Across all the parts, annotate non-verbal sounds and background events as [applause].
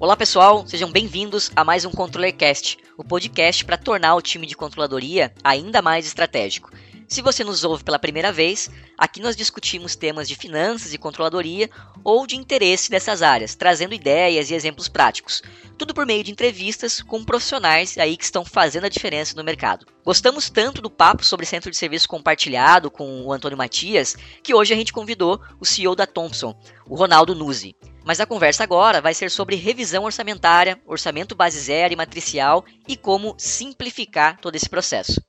Olá pessoal, sejam bem-vindos a mais um ControllerCast, o podcast para tornar o time de controladoria ainda mais estratégico. Se você nos ouve pela primeira vez, aqui nós discutimos temas de finanças e controladoria ou de interesse dessas áreas, trazendo ideias e exemplos práticos. Tudo por meio de entrevistas com profissionais aí que estão fazendo a diferença no mercado. Gostamos tanto do papo sobre centro de serviço compartilhado com o Antônio Matias, que hoje a gente convidou o CEO da Thompson, o Ronaldo Nuzzi. Mas a conversa agora vai ser sobre revisão orçamentária, orçamento base zero e matricial e como simplificar todo esse processo.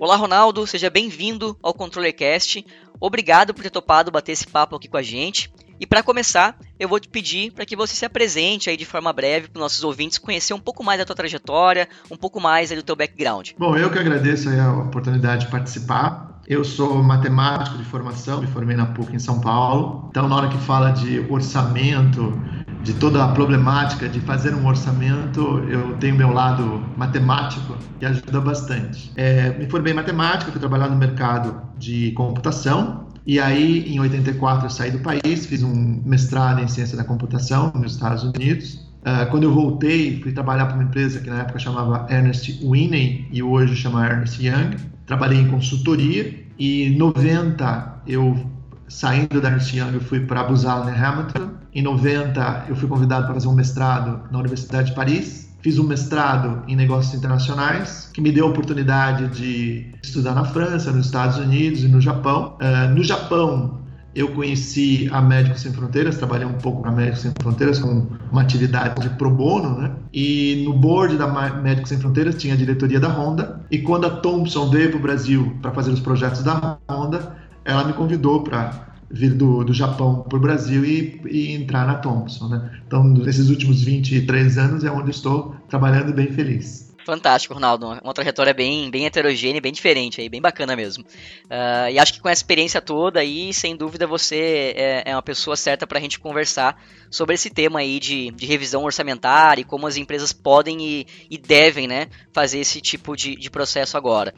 Olá, Ronaldo, seja bem-vindo ao ControllerCast. Obrigado por ter topado bater esse papo aqui com a gente. E para começar, eu vou te pedir para que você se apresente aí de forma breve para os nossos ouvintes conhecer um pouco mais da tua trajetória, um pouco mais do teu background. Bom, eu que agradeço a oportunidade de participar. Eu sou matemático de formação, me formei na PUC em São Paulo. Então, na hora que fala de orçamento, de toda a problemática de fazer um orçamento, eu tenho meu lado matemático que ajuda bastante. É, me formei em matemática, fui trabalhar no mercado de computação. E aí, em 84, eu saí do país, fiz um mestrado em ciência da computação nos Estados Unidos. Uh, quando eu voltei, fui trabalhar para uma empresa que na época chamava Ernest Whinney e hoje chama Ernest Young. Trabalhei em consultoria e em 90 eu saindo da Ernst Young, eu fui para Buzal, em Hamilton. Em 90, eu fui convidado para fazer um mestrado na Universidade de Paris. Fiz um mestrado em negócios internacionais, que me deu a oportunidade de estudar na França, nos Estados Unidos e no Japão. Uh, no Japão, eu conheci a Médicos Sem Fronteiras, trabalhei um pouco na Médicos Sem Fronteiras com uma atividade de pro bono, né? E no board da Médicos Sem Fronteiras tinha a diretoria da Honda. E quando a Thompson veio para o Brasil para fazer os projetos da Honda, ela me convidou para vir do, do Japão para o Brasil e, e, entrar na Thompson. Né? Então, nesses últimos 23 anos é onde estou trabalhando bem feliz. Fantástico, Ronaldo. Uma trajetória bem, bem heterogênea, bem diferente, aí, bem bacana mesmo. Uh, e acho que com essa experiência toda aí, sem dúvida, você é, é uma pessoa certa para a gente conversar sobre esse tema aí de, de, revisão orçamentária e como as empresas podem e, e devem né, fazer esse tipo de, de processo agora.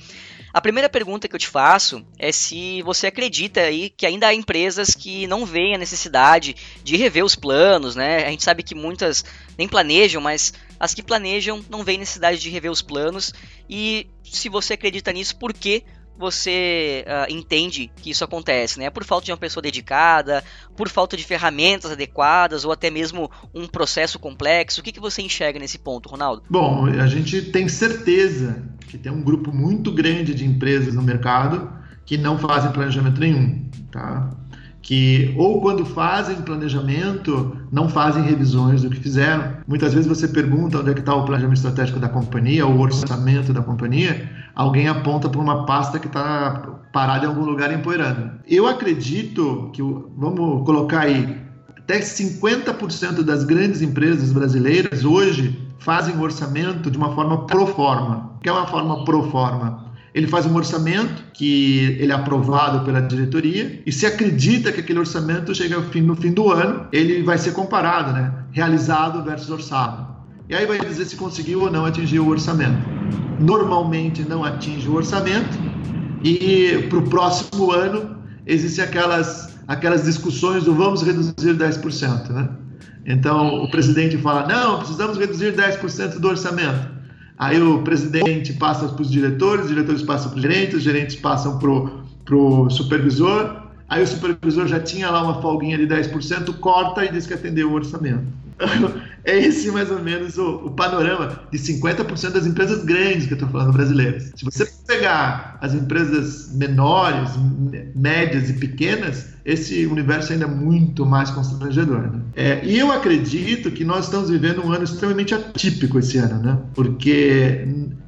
A primeira pergunta que eu te faço é se você acredita aí que ainda há empresas que não veem a necessidade de rever os planos, né? A gente sabe que muitas nem planejam, mas as que planejam não veem necessidade de rever os planos. E se você acredita nisso, por que você uh, entende que isso acontece, né? Por falta de uma pessoa dedicada, por falta de ferramentas adequadas ou até mesmo um processo complexo. O que, que você enxerga nesse ponto, Ronaldo? Bom, a gente tem certeza que tem um grupo muito grande de empresas no mercado que não fazem planejamento nenhum, tá? Que ou quando fazem planejamento não fazem revisões do que fizeram. Muitas vezes você pergunta onde é que está o planejamento estratégico da companhia, o orçamento da companhia, alguém aponta para uma pasta que está parada em algum lugar empoeirando. Eu acredito que, vamos colocar aí, até 50% das grandes empresas brasileiras hoje fazem o orçamento de uma forma pro forma. O que é uma forma pro forma? Ele faz um orçamento que ele é aprovado pela diretoria e se acredita que aquele orçamento chega fim, no fim do ano, ele vai ser comparado, né? Realizado versus orçado. E aí vai dizer se conseguiu ou não atingir o orçamento. Normalmente não atinge o orçamento e para o próximo ano existem aquelas, aquelas discussões do vamos reduzir 10%, né? Então o presidente fala, não, precisamos reduzir 10% do orçamento. Aí o presidente passa para os diretores, os diretores passam para os gerentes, os gerentes passam para o supervisor. Aí o supervisor já tinha lá uma folguinha de 10%, corta e diz que atendeu o orçamento. [laughs] é esse mais ou menos o, o panorama de 50% das empresas grandes que eu estou falando brasileiras. Se você pegar as empresas menores, médias e pequenas, esse universo ainda é muito mais constrangedor. Né? É, e eu acredito que nós estamos vivendo um ano extremamente atípico esse ano, né? porque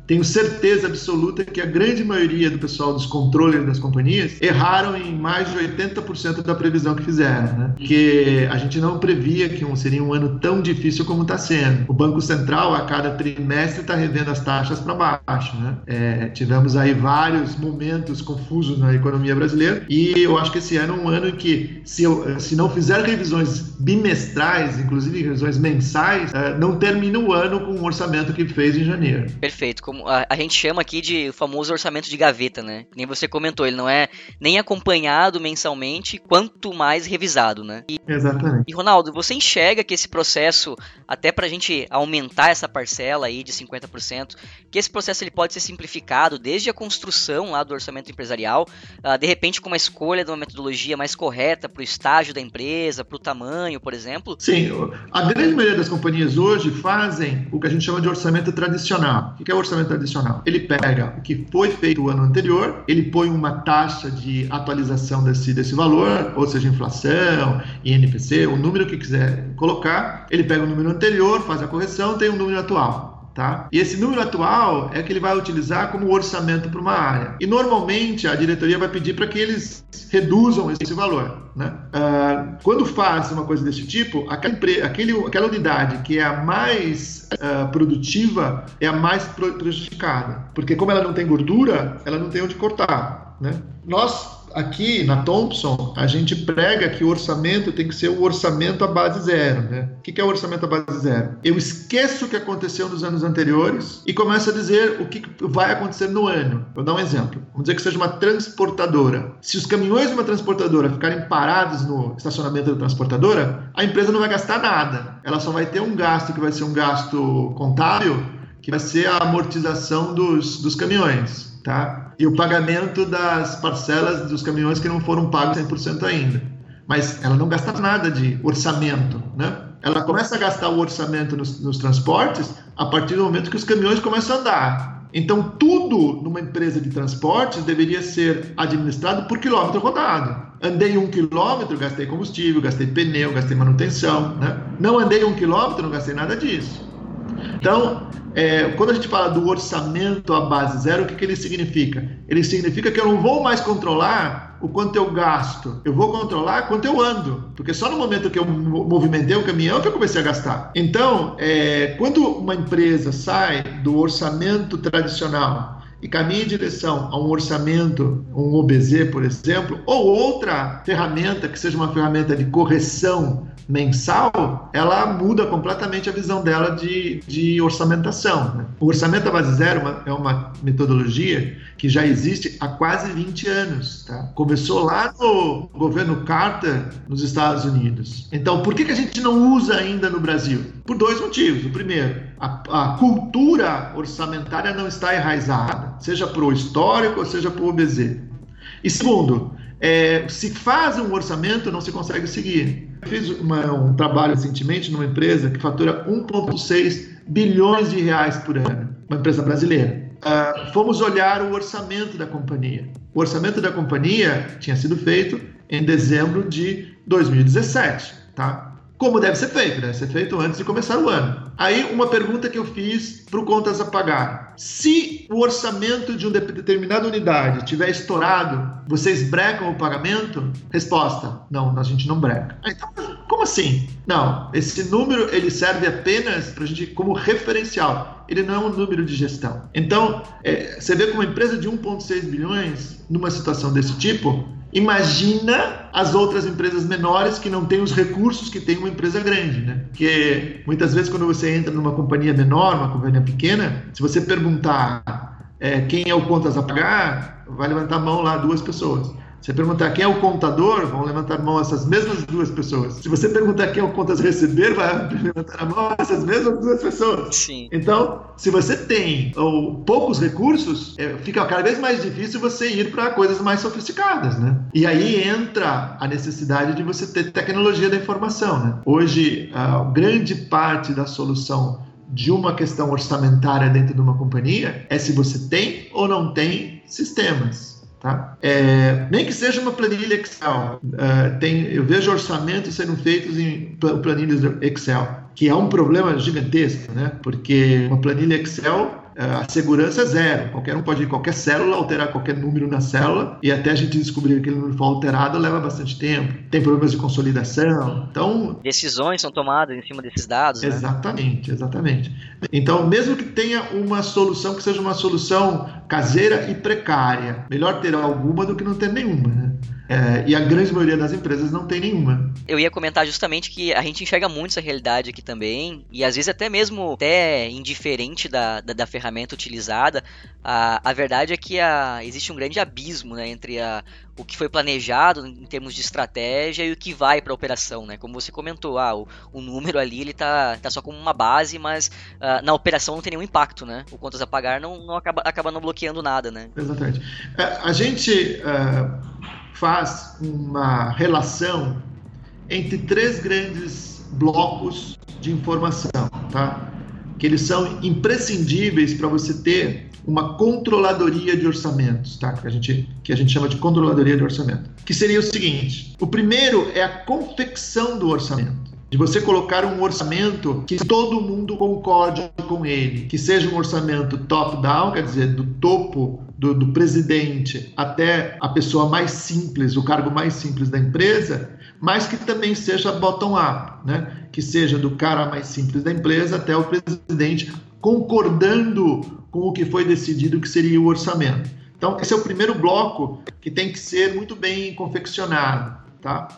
tenho certeza absoluta que a grande maioria do pessoal dos controles das companhias erraram em mais de 80% da previsão que fizeram, né? Porque a gente não previa que um, seria um ano tão difícil como está sendo. O Banco Central, a cada trimestre, está revendo as taxas para baixo, né? É, tivemos aí vários momentos confusos na economia brasileira e eu acho que esse ano é um ano em que, se, eu, se não fizer revisões bimestrais, inclusive revisões mensais, é, não termina o ano com o orçamento que fez em janeiro. Perfeito. Como a, a, gente chama aqui de famoso orçamento de gaveta, né? Nem você comentou, ele não é nem acompanhado mensalmente, quanto mais revisado, né? E, Exatamente. E Ronaldo, você enxerga que esse processo, até pra gente aumentar essa parcela aí de 50%, que esse processo ele pode ser simplificado desde a construção lá do orçamento empresarial, uh, de repente com uma escolha de uma metodologia mais correta para o estágio da empresa, para o tamanho, por exemplo? Sim, a grande maioria das companhias hoje fazem o que a gente chama de orçamento tradicional. O que é o orçamento tradicional? Ele pega o que foi feito o ano anterior, ele põe uma taxa de atualização desse, desse valor, ou seja, inflação, INPC, o número que quiser colocar, ele pega o número anterior, faz a correção, tem o um número atual. Tá? E esse número atual é que ele vai utilizar como orçamento para uma área. E normalmente a diretoria vai pedir para que eles reduzam esse valor. Né? Uh, quando faz uma coisa desse tipo, aquela, aquele, aquela unidade que é a mais uh, produtiva é a mais prejudicada. Porque como ela não tem gordura, ela não tem onde cortar. Né? Nós aqui na Thompson, a gente prega que o orçamento tem que ser o orçamento à base zero. Né? O que é o orçamento à base zero? Eu esqueço o que aconteceu nos anos anteriores e começo a dizer o que vai acontecer no ano. Vou dar um exemplo. Vamos dizer que seja uma transportadora. Se os caminhões de uma transportadora ficarem parados no estacionamento da transportadora, a empresa não vai gastar nada. Ela só vai ter um gasto que vai ser um gasto contábil, que vai ser a amortização dos, dos caminhões tá? E o pagamento das parcelas dos caminhões que não foram pagos 100% ainda. Mas ela não gasta nada de orçamento, né? Ela começa a gastar o orçamento nos, nos transportes a partir do momento que os caminhões começam a andar. Então, tudo numa empresa de transportes deveria ser administrado por quilômetro rodado. Andei um quilômetro, gastei combustível, gastei pneu, gastei manutenção. Né? Não andei um quilômetro, não gastei nada disso. Então, é, quando a gente fala do orçamento à base zero, o que, que ele significa? Ele significa que eu não vou mais controlar o quanto eu gasto, eu vou controlar quanto eu ando, porque só no momento que eu movimentei o caminhão que eu comecei a gastar. Então, é, quando uma empresa sai do orçamento tradicional e caminha em direção a um orçamento, um OBZ, por exemplo, ou outra ferramenta que seja uma ferramenta de correção mensal, ela muda completamente a visão dela de, de orçamentação. Né? O orçamento à base zero é uma, é uma metodologia que já existe há quase 20 anos. Tá? Começou lá no governo Carter, nos Estados Unidos. Então, por que, que a gente não usa ainda no Brasil? Por dois motivos. O primeiro, a, a cultura orçamentária não está enraizada, seja para o histórico seja para o OBZ. E segundo, é, se faz um orçamento, não se consegue seguir. Eu fiz uma, um trabalho recentemente numa empresa que fatura 1,6 bilhões de reais por ano, uma empresa brasileira. Uh, fomos olhar o orçamento da companhia. O orçamento da companhia tinha sido feito em dezembro de 2017, tá? Como deve ser feito, deve ser feito antes de começar o ano. Aí, uma pergunta que eu fiz para o Contas a Pagar: se o orçamento de uma determinada unidade tiver estourado, vocês brecam o pagamento? Resposta: não, a gente não breca. Então, como assim? Não, esse número ele serve apenas para a gente como referencial. Ele não é um número de gestão. Então, é, você vê que uma empresa de 1,6 bilhões, numa situação desse tipo, Imagina as outras empresas menores que não têm os recursos que tem uma empresa grande, né? Que muitas vezes quando você entra numa companhia menor, uma companhia pequena, se você perguntar é, quem é o contas a pagar, vai levantar a mão lá duas pessoas. Você perguntar quem é o contador, vão levantar a mão essas mesmas duas pessoas. Se você perguntar quem é o contas receber, vai levantar a mão essas mesmas duas pessoas. Sim. Então, se você tem ou, poucos recursos, é, fica cada vez mais difícil você ir para coisas mais sofisticadas, né? E aí entra a necessidade de você ter tecnologia da informação, né? Hoje, a grande parte da solução de uma questão orçamentária dentro de uma companhia é se você tem ou não tem sistemas. Tá? É, nem que seja uma planilha Excel. É, tem, eu vejo orçamentos sendo feitos em planilhas Excel, que é um problema gigantesco, né? porque uma planilha Excel a segurança é zero. Qualquer um pode ir em qualquer célula, alterar qualquer número na célula, e até a gente descobrir que aquele número foi alterado leva bastante tempo. Tem problemas de consolidação. Então. Decisões são tomadas em cima desses dados. Né? Exatamente, exatamente. Então, mesmo que tenha uma solução que seja uma solução caseira e precária, melhor ter alguma do que não ter nenhuma. Né? É, e a grande maioria das empresas não tem nenhuma. Eu ia comentar justamente que a gente enxerga muito essa realidade aqui também, e às vezes até mesmo até indiferente da, da, da ferramenta utilizada, a, a verdade é que a, existe um grande abismo né, entre a, o que foi planejado em termos de estratégia e o que vai para a operação, né? Como você comentou, ah, o, o, número ali ele tá, tá só como uma base, mas uh, na operação não tem nenhum impacto, né? O contas a pagar não, não acaba, acaba não bloqueando nada, né? Exatamente. É, a gente uh, faz uma relação entre três grandes blocos de informação, tá? Que eles são imprescindíveis para você ter uma controladoria de orçamentos, tá? Que a gente que a gente chama de controladoria de orçamento. Que seria o seguinte: o primeiro é a confecção do orçamento de você colocar um orçamento que todo mundo concorde com ele, que seja um orçamento top-down, quer dizer, do topo do, do, presidente até a pessoa mais simples, o cargo mais simples da empresa, mas que também seja bottom-up, né? que seja do cara mais simples da empresa até o presidente concordando com o que foi decidido que seria o orçamento. Então, esse é o primeiro bloco que tem que ser muito bem confeccionado, tá?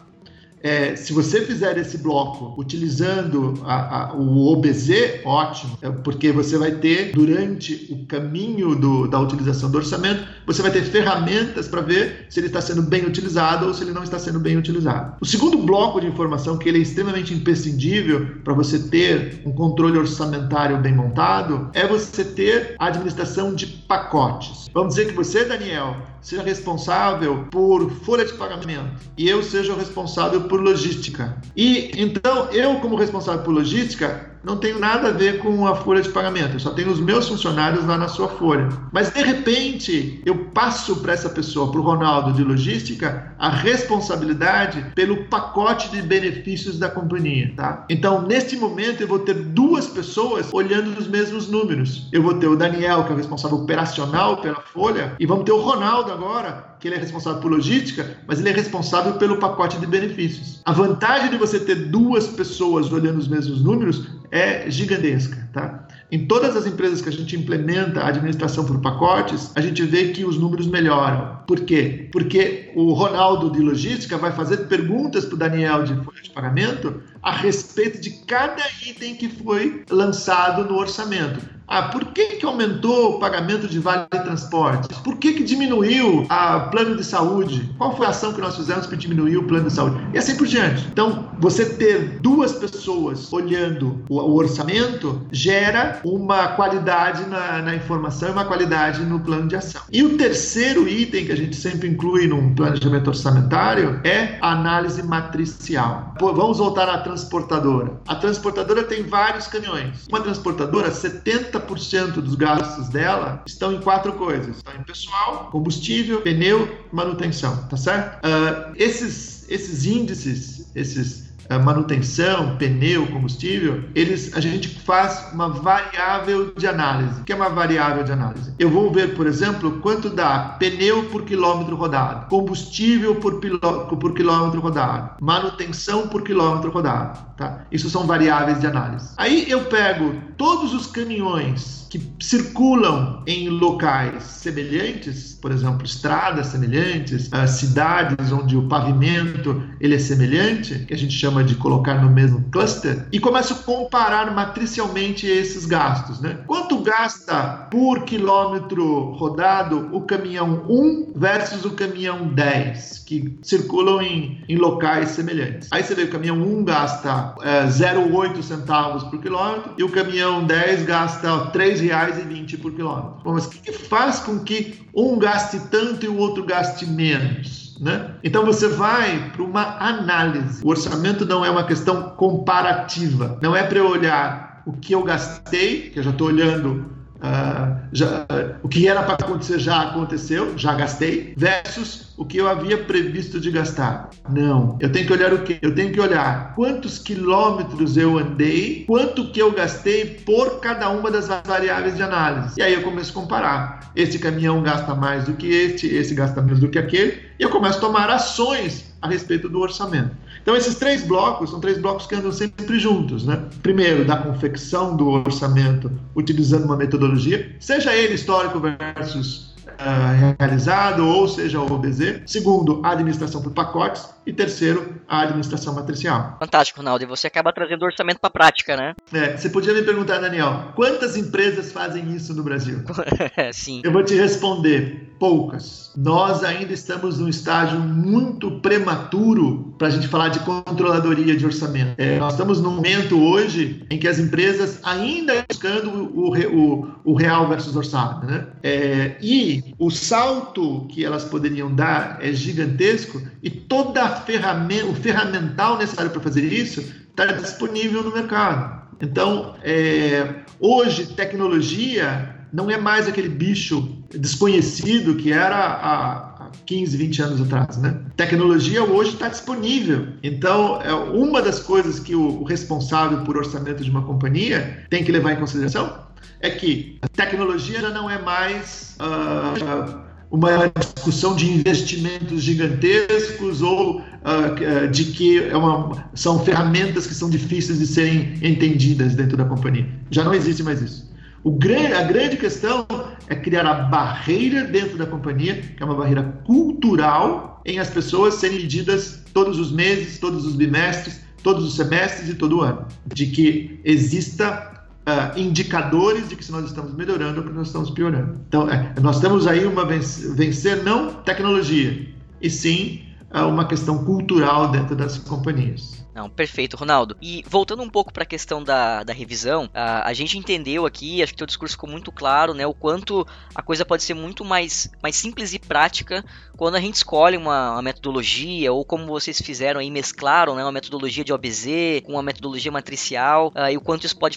É, se você fizer esse bloco utilizando a, a, o OBZ, ótimo, é porque você vai ter, durante o caminho do, da utilização do orçamento, você vai ter ferramentas para ver se ele está sendo bem utilizado ou se ele não está sendo bem utilizado. O segundo bloco de informação, que ele é extremamente imprescindível para você ter um controle orçamentário bem montado, é você ter a administração de pacotes. Vamos dizer que você, Daniel, seja responsável por folha de pagamento e eu seja responsável por logística. E então eu, como responsável por logística, não tenho nada a ver com a folha de pagamento, eu só tenho os meus funcionários lá na sua folha. Mas de repente eu passo para essa pessoa, para o Ronaldo de logística, a responsabilidade pelo pacote de benefícios da companhia. Tá? Então, neste momento, eu vou ter duas pessoas olhando os mesmos números. Eu vou ter o Daniel, que é o responsável operacional pela folha, e vamos ter o Ronaldo agora, que ele é responsável por logística, mas ele é responsável pelo pacote de benefícios. A vantagem de você ter duas pessoas olhando os mesmos números é gigantesca, tá? Em todas as empresas que a gente implementa a administração por pacotes, a gente vê que os números melhoram. Por quê? Porque o Ronaldo de logística vai fazer perguntas para o Daniel de folha de pagamento a respeito de cada item que foi lançado no orçamento. Ah, por que, que aumentou o pagamento de vale transporte? Por que, que diminuiu a plano de saúde? Qual foi a ação que nós fizemos para diminuir o plano de saúde? E assim por diante. Então, você ter duas pessoas olhando o, o orçamento gera uma qualidade na, na, informação e uma qualidade no plano de ação. E o terceiro item que a gente sempre inclui num planejamento orçamentário é a análise matricial. Pô, vamos voltar à transportadora. A transportadora tem vários caminhões. Uma transportadora, 70 80% dos gastos dela estão em quatro coisas: estão em pessoal, combustível, pneu, manutenção, tá certo? Uh, esses, esses índices, esses manutenção, pneu, combustível, eles, a gente faz uma variável de análise. O que é uma variável de análise? Eu vou ver, por exemplo, quanto dá pneu por quilômetro rodado, combustível por, por quilômetro rodado, manutenção por quilômetro rodado. Tá? Isso são variáveis de análise. Aí eu pego todos os caminhões que circulam em locais semelhantes, por exemplo, estradas semelhantes, uh, cidades onde o pavimento ele é semelhante, que a gente chama de colocar no mesmo cluster, e começo a comparar matricialmente esses gastos. Né? Quanto gasta por quilômetro rodado o caminhão 1 versus o caminhão 10, que circulam em, em locais semelhantes? Aí você vê o caminhão 1 gasta uh, eh, 0,8 centavos por quilômetro e o caminhão 10 gasta 3 R$3,20 por quilômetro. Bom, mas o que, que faz com que um gaste tanto e o outro gaste menos? Né? Então você vai para uma análise. O orçamento não é uma questão comparativa. Não é para eu olhar o que eu gastei, que eu já estou olhando Uh, já, o que era para acontecer já aconteceu, já gastei, versus o que eu havia previsto de gastar. Não, eu tenho que olhar o que? Eu tenho que olhar quantos quilômetros eu andei, quanto que eu gastei por cada uma das variáveis de análise. E aí eu começo a comparar. Esse caminhão gasta mais do que este, esse gasta menos do que aquele, e eu começo a tomar ações a respeito do orçamento. Então, esses três blocos são três blocos que andam sempre juntos. Né? Primeiro, da confecção do orçamento, utilizando uma metodologia, seja ele histórico versus uh, realizado, ou seja, o OBZ. Segundo, a administração por pacotes. E terceiro, a administração matricial. Fantástico, Ronaldo. E você acaba trazendo orçamento para a prática, né? É, você podia me perguntar, Daniel, quantas empresas fazem isso no Brasil? [laughs] Sim. Eu vou te responder: poucas. Nós ainda estamos num estágio muito prematuro para a gente falar de controladoria de orçamento. É, nós estamos num momento hoje em que as empresas ainda estão buscando o, o, o real versus orçado. Né? É, e o salto que elas poderiam dar é gigantesco e toda a ferramenta, o ferramental necessário para fazer isso está disponível no mercado. Então, é, hoje, tecnologia não é mais aquele bicho desconhecido que era há 15, 20 anos atrás, né? Tecnologia hoje está disponível. Então, é uma das coisas que o, responsável por orçamento de uma companhia tem que levar em consideração é que a tecnologia já não é mais uh, uma discussão de investimentos gigantescos ou uh, de que é uma, são ferramentas que são difíceis de serem entendidas dentro da companhia. Já não existe mais isso. O, a grande questão é criar a barreira dentro da companhia, que é uma barreira cultural, em as pessoas serem medidas todos os meses, todos os bimestres, todos os semestres e todo ano. De que exista uh, indicadores de que se nós estamos melhorando ou que nós estamos piorando. Então, é, nós temos aí uma vencer, vencer não tecnologia, e sim uh, uma questão cultural dentro das companhias. Não, perfeito, Ronaldo. E voltando um pouco para a questão da, da revisão, a, a gente entendeu aqui, acho que o teu discurso ficou muito claro, né, o quanto a coisa pode ser muito mais, mais simples e prática quando a gente escolhe uma, uma metodologia, ou como vocês fizeram aí, mesclaram né, uma metodologia de OBZ com uma metodologia matricial, uh, e o quanto isso pode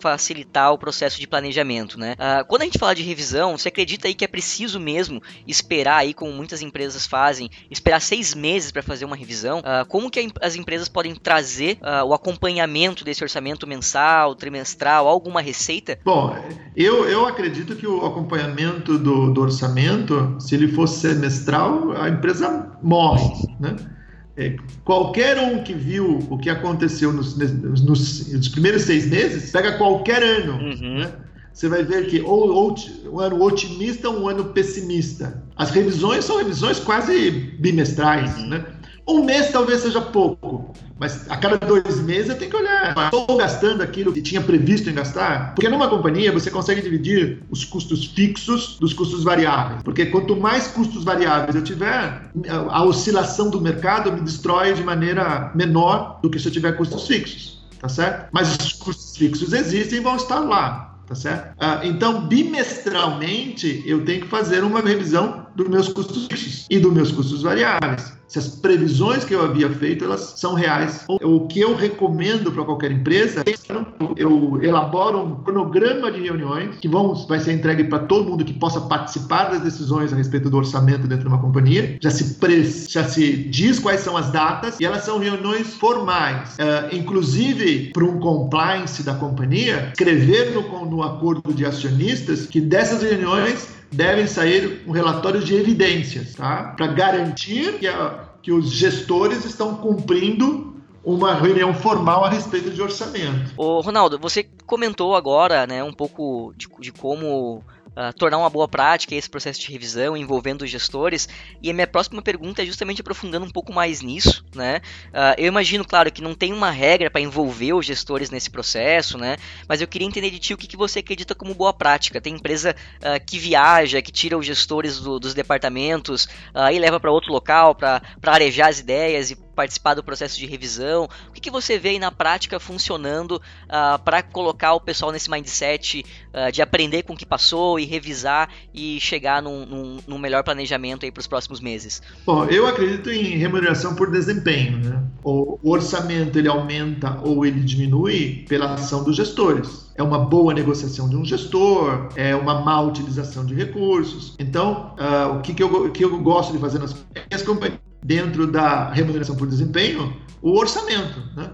facilitar o processo de planejamento, né. Uh, quando a gente fala de revisão, você acredita aí que é preciso mesmo esperar aí, como muitas empresas fazem, esperar seis meses para fazer uma revisão? Uh, como que as empresas podem trazer uh, o acompanhamento desse orçamento mensal, trimestral, alguma receita? Bom, eu, eu acredito que o acompanhamento do, do orçamento, se ele fosse semestral, a empresa morre, né? É, qualquer um que viu o que aconteceu nos, nos, nos, primeiros seis meses, pega qualquer ano, uhum. né? Você vai ver que ou, ou um ano otimista ou um ano pessimista. As revisões são revisões quase bimestrais, uhum. né? Um mês talvez seja pouco, mas a cada dois meses eu tenho que olhar. Estou gastando aquilo que tinha previsto em gastar? Porque numa companhia você consegue dividir os custos fixos dos custos variáveis. Porque quanto mais custos variáveis eu tiver, a oscilação do mercado me destrói de maneira menor do que se eu tiver custos fixos. Tá certo? Mas os custos fixos existem e vão estar lá. Tá certo? Ah, então, bimestralmente, eu tenho que fazer uma revisão dos meus custos fixos e dos meus custos variáveis se as previsões que eu havia feito elas são reais. O que eu recomendo para qualquer empresa, eu elaboro um cronograma de reuniões que vão, vai ser entregue para todo mundo que possa participar das decisões a respeito do orçamento dentro de uma companhia. Já se, pre, já se diz quais são as datas e elas são reuniões formais. Uh, inclusive, para um compliance da companhia, escrever no, no acordo de acionistas que dessas reuniões devem sair um relatório de evidências, tá? Para garantir que, a, que os gestores estão cumprindo uma reunião formal a respeito de orçamento. Ô, Ronaldo, você comentou agora, né, um pouco de, de como uh, tornar uma boa prática esse processo de revisão envolvendo os gestores. E a minha próxima pergunta é justamente aprofundando um pouco mais nisso, né? Uh, eu imagino, claro, que não tem uma regra para envolver os gestores nesse processo, né? Mas eu queria entender de ti o que, que você acredita como boa prática. Tem empresa uh, que viaja, que tira os gestores do, dos departamentos e leva para outro local para arejar as ideias e participar do processo de revisão? O que, que você vê aí na prática funcionando uh, para colocar o pessoal nesse mindset uh, de aprender com o que passou e revisar e chegar num, num, num melhor planejamento para os próximos meses? Bom, eu acredito em remuneração por desempenho. Né? O, orçamento ele aumenta ou ele diminui pela ação dos gestores é uma boa negociação de um gestor, é uma má utilização de recursos. Então, uh, o que, que, eu, que eu gosto de fazer nas companhias dentro da remuneração por desempenho o orçamento. Né?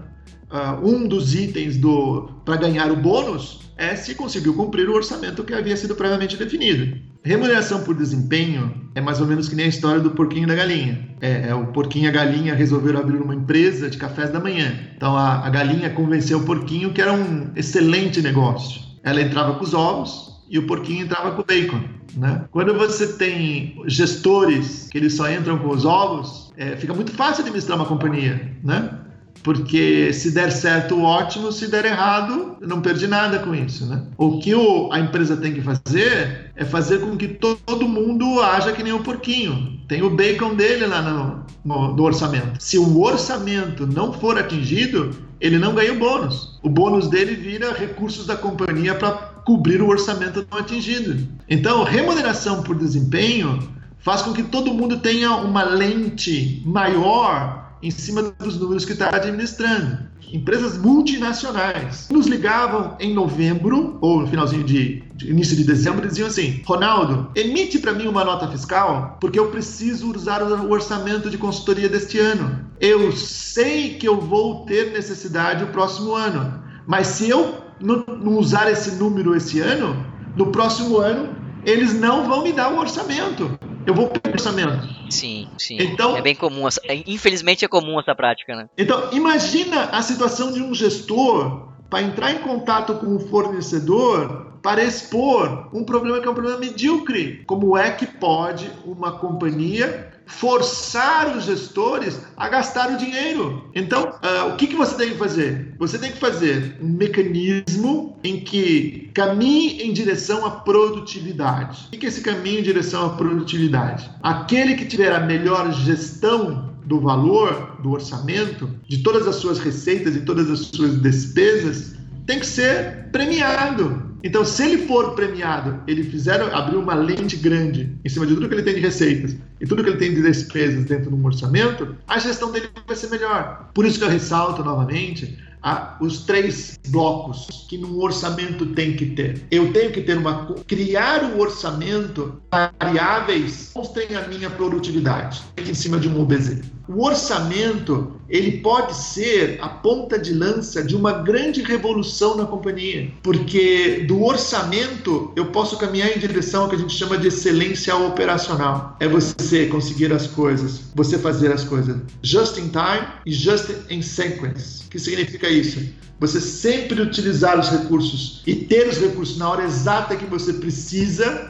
Uh, um dos itens do para ganhar o bônus é se conseguiu cumprir o orçamento que havia sido previamente definido. Remuneração por desempenho é mais ou menos que nem a história do porquinho e da galinha. É, é o porquinho e a galinha resolveram abrir uma empresa de cafés da manhã. Então a, a galinha convenceu o porquinho que era um excelente negócio. Ela entrava com os ovos, e o porquinho entrava com o bacon. Né? Quando você tem gestores que eles só entram com os ovos, é, fica muito fácil administrar uma companhia, né? Porque se der certo, ótimo, se der errado, não perdi nada com isso, né? O que o, a empresa tem que fazer é fazer com que to, todo mundo haja que nem o porquinho. Tem o bacon dele lá no, no, no orçamento. Se o orçamento não for atingido, ele não ganha o bônus. O bônus dele vira recursos da companhia para cobrir o orçamento não atingido. Então, remuneração por desempenho faz com que todo mundo tenha uma lente maior em cima dos números que está administrando. Empresas multinacionais nos ligavam em novembro, ou no finalzinho de, de início de dezembro, e diziam assim: Ronaldo, emite para mim uma nota fiscal, porque eu preciso usar o orçamento de consultoria deste ano. Eu sei que eu vou ter necessidade o próximo ano, mas se eu não, não usar esse número esse ano, no próximo ano eles não vão me dar o orçamento. Eu vou perder o orçamento. Sim, sim. Então, é bem comum. Essa, é, infelizmente é comum essa prática, né? Então, imagina a situação de um gestor para entrar em contato com o fornecedor para expor um problema que é um problema medíocre. Como é que pode uma companhia forçar os gestores a gastar o dinheiro. Então, uh, o que, que você tem que fazer? Você tem que fazer um mecanismo em que caminhe em direção à produtividade. O que é esse caminho em direção à produtividade? Aquele que tiver a melhor gestão do valor, do orçamento, de todas as suas receitas e todas as suas despesas, tem que ser premiado. Então, se ele for premiado, ele fizer abrir uma lente grande em cima de tudo que ele tem de receitas e tudo que ele tem de despesas dentro de um orçamento, a gestão dele vai ser melhor. Por isso que eu ressalto novamente a, os três blocos que num orçamento tem que ter. Eu tenho que ter uma criar um orçamento variáveis mostrem a minha produtividade em cima de um OBZ. O orçamento ele pode ser a ponta de lança de uma grande revolução na companhia, porque do orçamento eu posso caminhar em direção ao que a gente chama de excelência operacional. É você conseguir as coisas, você fazer as coisas just in time e just in sequence. Que significa isso? Você sempre utilizar os recursos e ter os recursos na hora exata que você precisa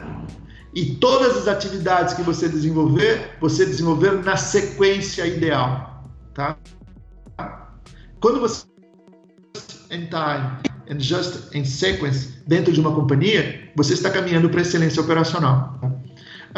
e todas as atividades que você desenvolver, você desenvolver na sequência ideal, tá? Quando você in time and just in sequence dentro de uma companhia, você está caminhando para excelência operacional.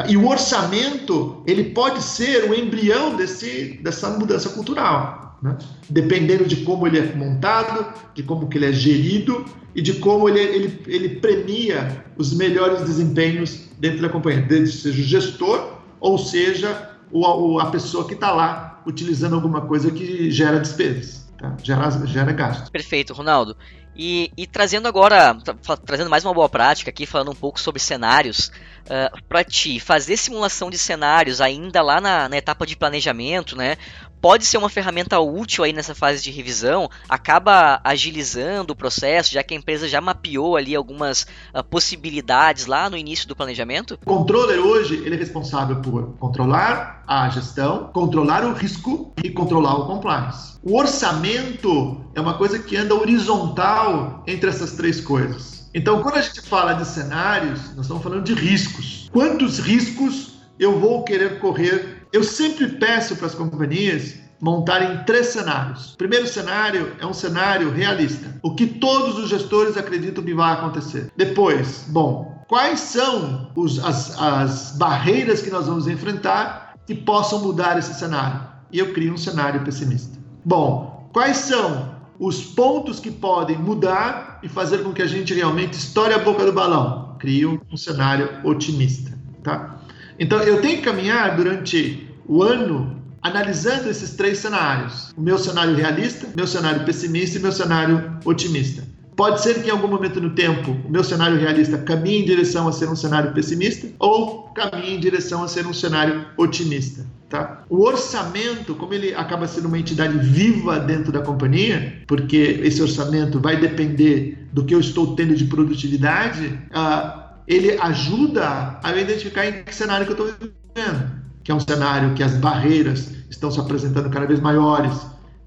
E o orçamento ele pode ser o embrião desse, dessa mudança cultural né? dependendo de como ele é montado, de como que ele é gerido e de como ele, ele, ele premia os melhores desempenhos dentro da companhia, seja o gestor ou seja o, a pessoa que está lá utilizando alguma coisa que gera despesas, tá? gera, gera gastos. Perfeito, Ronaldo. E, e, trazendo agora, trazendo mais uma boa prática aqui, falando um pouco sobre cenários, uh, ah, para ti, fazer simulação de cenários ainda lá na, na, etapa de planejamento, né? Pode ser uma ferramenta útil aí nessa fase de revisão, acaba agilizando o processo, já que a empresa já mapeou ali algumas uh, possibilidades lá no início do planejamento? O controller hoje ele é responsável por controlar a gestão, controlar o risco e controlar o compliance. O orçamento é uma coisa que anda horizontal entre essas três coisas. Então, quando a gente fala de cenários, nós estamos falando de riscos. Quantos riscos eu vou querer correr? Eu sempre peço para as companhias montarem três cenários. O primeiro cenário é um cenário realista, o que todos os gestores acreditam que vai acontecer. Depois, bom, quais são os, as, as barreiras que nós vamos enfrentar que possam mudar esse cenário? E eu crio um cenário pessimista. Bom, quais são os pontos que podem mudar e fazer com que a gente realmente estoure a boca do balão? Crio um cenário otimista, tá? Então eu tenho que caminhar durante o ano analisando esses três cenários: o meu cenário realista, meu cenário pessimista e meu cenário otimista. Pode ser que em algum momento no tempo o meu cenário realista caminhe em direção a ser um cenário pessimista ou caminhe em direção a ser um cenário otimista. Tá? O orçamento, como ele acaba sendo uma entidade viva dentro da companhia, porque esse orçamento vai depender do que eu estou tendo de produtividade, uh, ele ajuda a identificar em que cenário que eu estou vivendo. Que é um cenário que as barreiras estão se apresentando cada vez maiores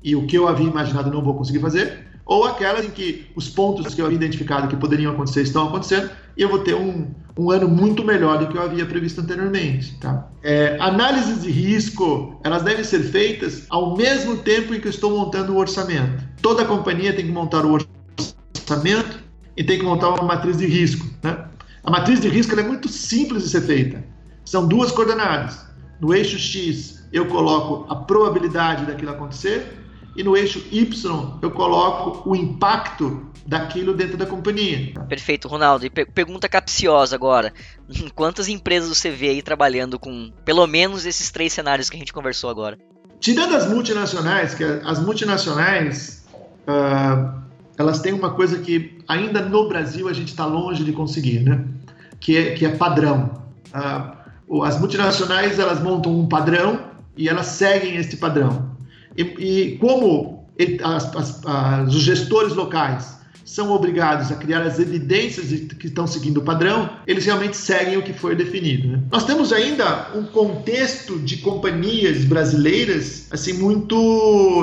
e o que eu havia imaginado não vou conseguir fazer, ou aquelas em que os pontos que eu havia identificado que poderiam acontecer estão acontecendo e eu vou ter um, um ano muito melhor do que eu havia previsto anteriormente. Tá? É, análises de risco, elas devem ser feitas ao mesmo tempo em que eu estou montando o orçamento. Toda companhia tem que montar o orçamento e tem que montar uma matriz de risco. Né? A matriz de risco é muito simples de ser feita. São duas coordenadas. No eixo X, eu coloco a probabilidade daquilo acontecer e no eixo Y eu coloco o impacto daquilo dentro da companhia. Perfeito, Ronaldo. E pergunta capciosa agora. [laughs] Quantas empresas você vê aí trabalhando com pelo menos esses três cenários que a gente conversou agora? Tirando as multinacionais, que as multinacionais uh, elas têm uma coisa que ainda no Brasil a gente está longe de conseguir, né? Que é, que é padrão. Uh, as multinacionais elas montam um padrão e elas seguem este padrão. E, e como as, as, as, os gestores locais são obrigados a criar as evidências que estão seguindo o padrão, eles realmente seguem o que foi definido. Né? Nós temos ainda um contexto de companhias brasileiras assim muito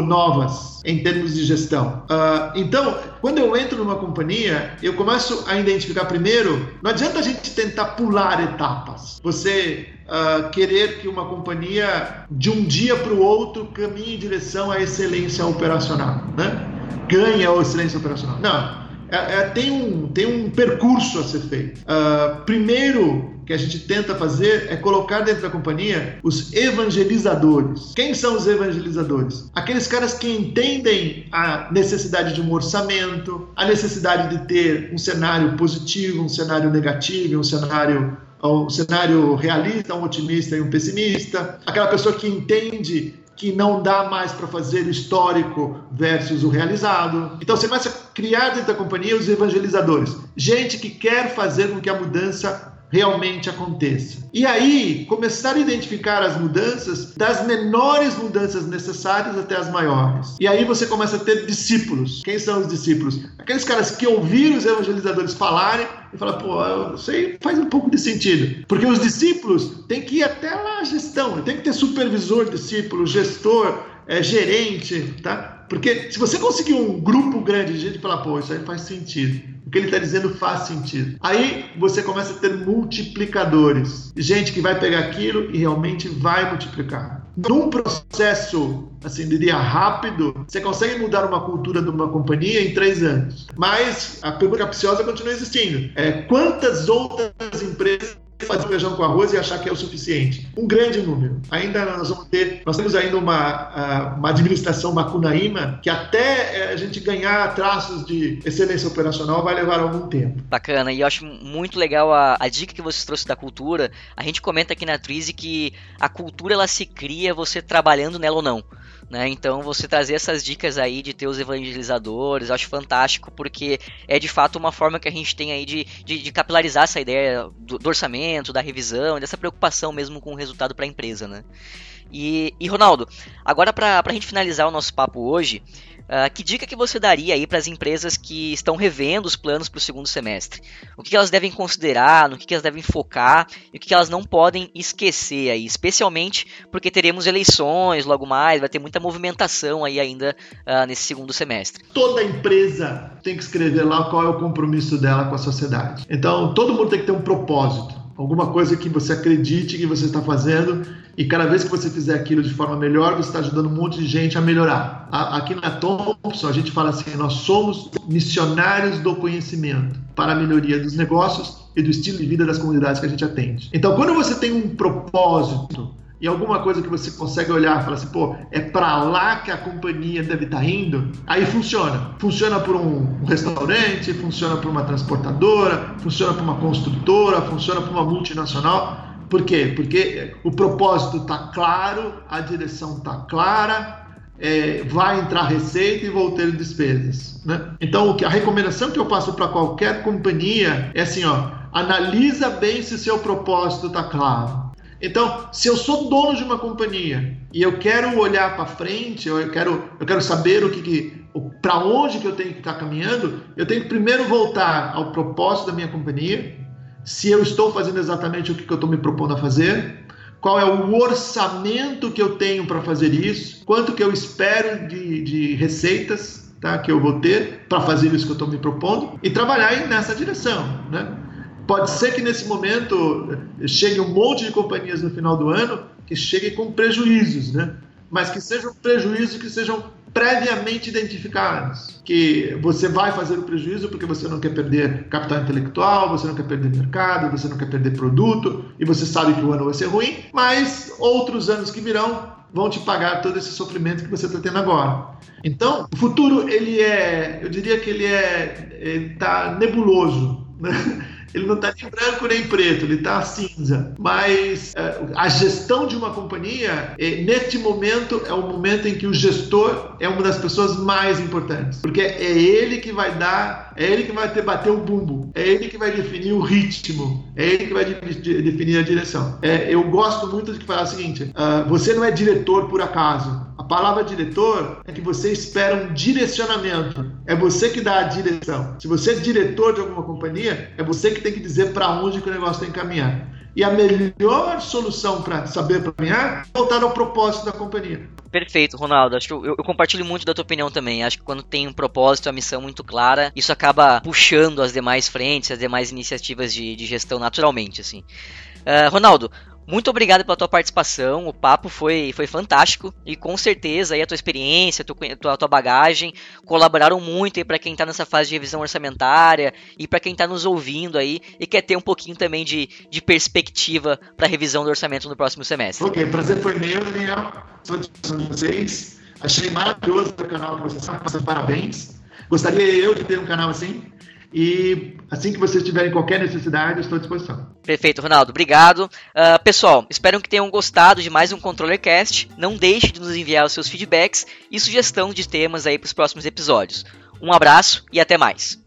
novas em termos de gestão. Uh, então, quando eu entro numa companhia, eu começo a identificar primeiro. Não adianta a gente tentar pular etapas. Você uh, querer que uma companhia de um dia para o outro caminhe em direção à excelência operacional, né? Ganhe a excelência operacional. Não. É, é, tem, um, tem um percurso a ser feito. Uh, primeiro, que a gente tenta fazer é colocar dentro da companhia os evangelizadores. Quem são os evangelizadores? Aqueles caras que entendem a necessidade de um orçamento, a necessidade de ter um cenário positivo, um cenário negativo, um cenário um cenário realista, um otimista e um pessimista, aquela pessoa que entende que não dá mais para fazer o histórico versus o realizado. Então você começa a criar dentro da companhia os evangelizadores, gente que quer fazer com que a mudança realmente aconteça. E aí, começar a identificar as mudanças, das menores mudanças necessárias até as maiores. E aí você começa a ter discípulos. Quem são os discípulos? Aqueles caras que ouviram os evangelizadores falarem e falam, pô, eu sei, faz um pouco de sentido. Porque os discípulos têm que ir até lá a gestão, tem que ter supervisor, discípulo, gestor, é, gerente, tá? Porque se você conseguir um grupo grande de gente falar, pô, isso aí faz sentido. Que ele está dizendo faz sentido. Aí você começa a ter multiplicadores. Gente que vai pegar aquilo e realmente vai multiplicar. Num processo, assim, diria rápido, você consegue mudar uma cultura de uma companhia em três anos. Mas a pergunta capciosa continua existindo. É, quantas outras empresas fazer feijão com arroz e achar que é o suficiente. Um grande número. Ainda nós vamos ter, nós temos ainda uma, uma administração macunaíma que até eh, a gente ganhar traços de excelência operacional vai levar algum tempo. Bacana, e eu acho muito legal a, a dica que você trouxe da cultura. A gente comenta aqui na Trize que a cultura ela se cria você trabalhando nela ou não. Né? Então você trazer essas dicas aí de ter os evangelizadores, eu acho fantástico, porque é de fato uma forma que a gente tem aí de, de, de capilarizar essa ideia do, do, orçamento, da revisão, dessa preocupação mesmo com o resultado para a empresa. Né? E, e Ronaldo, agora para a gente finalizar o nosso papo hoje, Uh, que dica que você daria aí para as empresas que estão revendo os planos para o segundo semestre? O que elas devem considerar, no que elas devem focar e o que elas não podem esquecer aí, especialmente porque teremos eleições logo mais, vai ter muita movimentação aí ainda uh, nesse segundo semestre. Toda empresa tem que escrever lá qual é o compromisso dela com a sociedade. Então, todo mundo tem que ter um propósito alguma coisa que você acredite que você está fazendo e cada vez que você fizer aquilo de forma melhor, você está ajudando um monte de gente a melhorar. Aqui na Thompson, a gente fala assim: nós somos missionários do conhecimento para a melhoria dos negócios e do estilo de vida das comunidades que a gente atende. Então, quando você tem um propósito e alguma coisa que você consegue olhar e falar assim, pô, é para lá que a companhia deve estar tá indo, aí funciona. Funciona por um, restaurante, funciona por uma transportadora, funciona por uma construtora, funciona por uma multinacional. Por quê? Porque o propósito está claro, a direção está clara, é, vai entrar receita e vou ter despesas. Né? Então, o que, a recomendação que eu passo para qualquer companhia é assim: ó, analisa bem se seu propósito está claro. Então, se eu sou dono de uma companhia e eu quero olhar para frente, eu quero, eu quero saber o que, que para onde que eu tenho que estar tá caminhando, eu tenho que primeiro voltar ao propósito da minha companhia, se eu estou fazendo exatamente o que, que eu estou me propondo a fazer, qual é o orçamento que eu tenho para fazer isso, quanto que eu espero de, de receitas tá, que eu vou ter para fazer isso que eu estou me propondo e trabalhar nessa direção. Né? Pode ser que nesse momento chegue um monte de companhias no final do ano que cheguem com prejuízos, né? mas que sejam prejuízos que sejam previamente identificados. Que você vai fazer o prejuízo porque você não quer perder capital intelectual, você não quer perder mercado, você não quer perder produto, e você sabe que o ano vai ser ruim, mas outros anos que virão vão te pagar todo esse sofrimento que você está tendo agora. Então, o futuro, ele é, eu diria que ele é, está nebuloso, né? Ele não está nem branco nem preto, ele está cinza. Mas uh, a gestão de uma companhia, é, neste momento, é o momento em que o gestor é uma das pessoas mais importantes. Porque é ele que vai dar, é ele que vai ter, bater o bumbo, é ele que vai definir o ritmo, é ele que vai de, de, definir a direção. É, eu gosto muito de falar o seguinte: uh, você não é diretor por acaso. A palavra diretor é que você espera um direcionamento. É você que dá a direção. Se você é diretor de alguma companhia, é você que tem que dizer para onde que o negócio tem que caminhar. E a melhor solução para saber caminhar é voltar ao propósito da companhia. Perfeito, Ronaldo. Acho que eu, eu, compartilho muito da tua opinião também. Acho que quando tem um propósito, a missão muito clara, isso acaba puxando as demais frentes, as demais iniciativas de, de gestão naturalmente, assim. Uh, Ronaldo, muito obrigado pela tua participação, o papo foi, foi fantástico e com certeza aí a tua experiência, a tua, a tua bagagem colaboraram muito aí para quem está nessa fase de revisão orçamentária e para quem está nos ouvindo aí e quer ter um pouquinho também de, de perspectiva para revisão do orçamento no próximo semestre. Ok, prazer foi meu, Daniel. Estou à de vocês. Achei maravilhoso o canal que vocês parabéns. Gostaria eu de ter um canal assim. E assim que vocês tiverem qualquer necessidade, estou à disposição. Perfeito, Ronaldo. Obrigado. Uh, pessoal, espero que tenham gostado de mais um ControllerCast. Não deixe de nos enviar os seus feedbacks e sugestão de temas aí para os próximos episódios. Um abraço e até mais.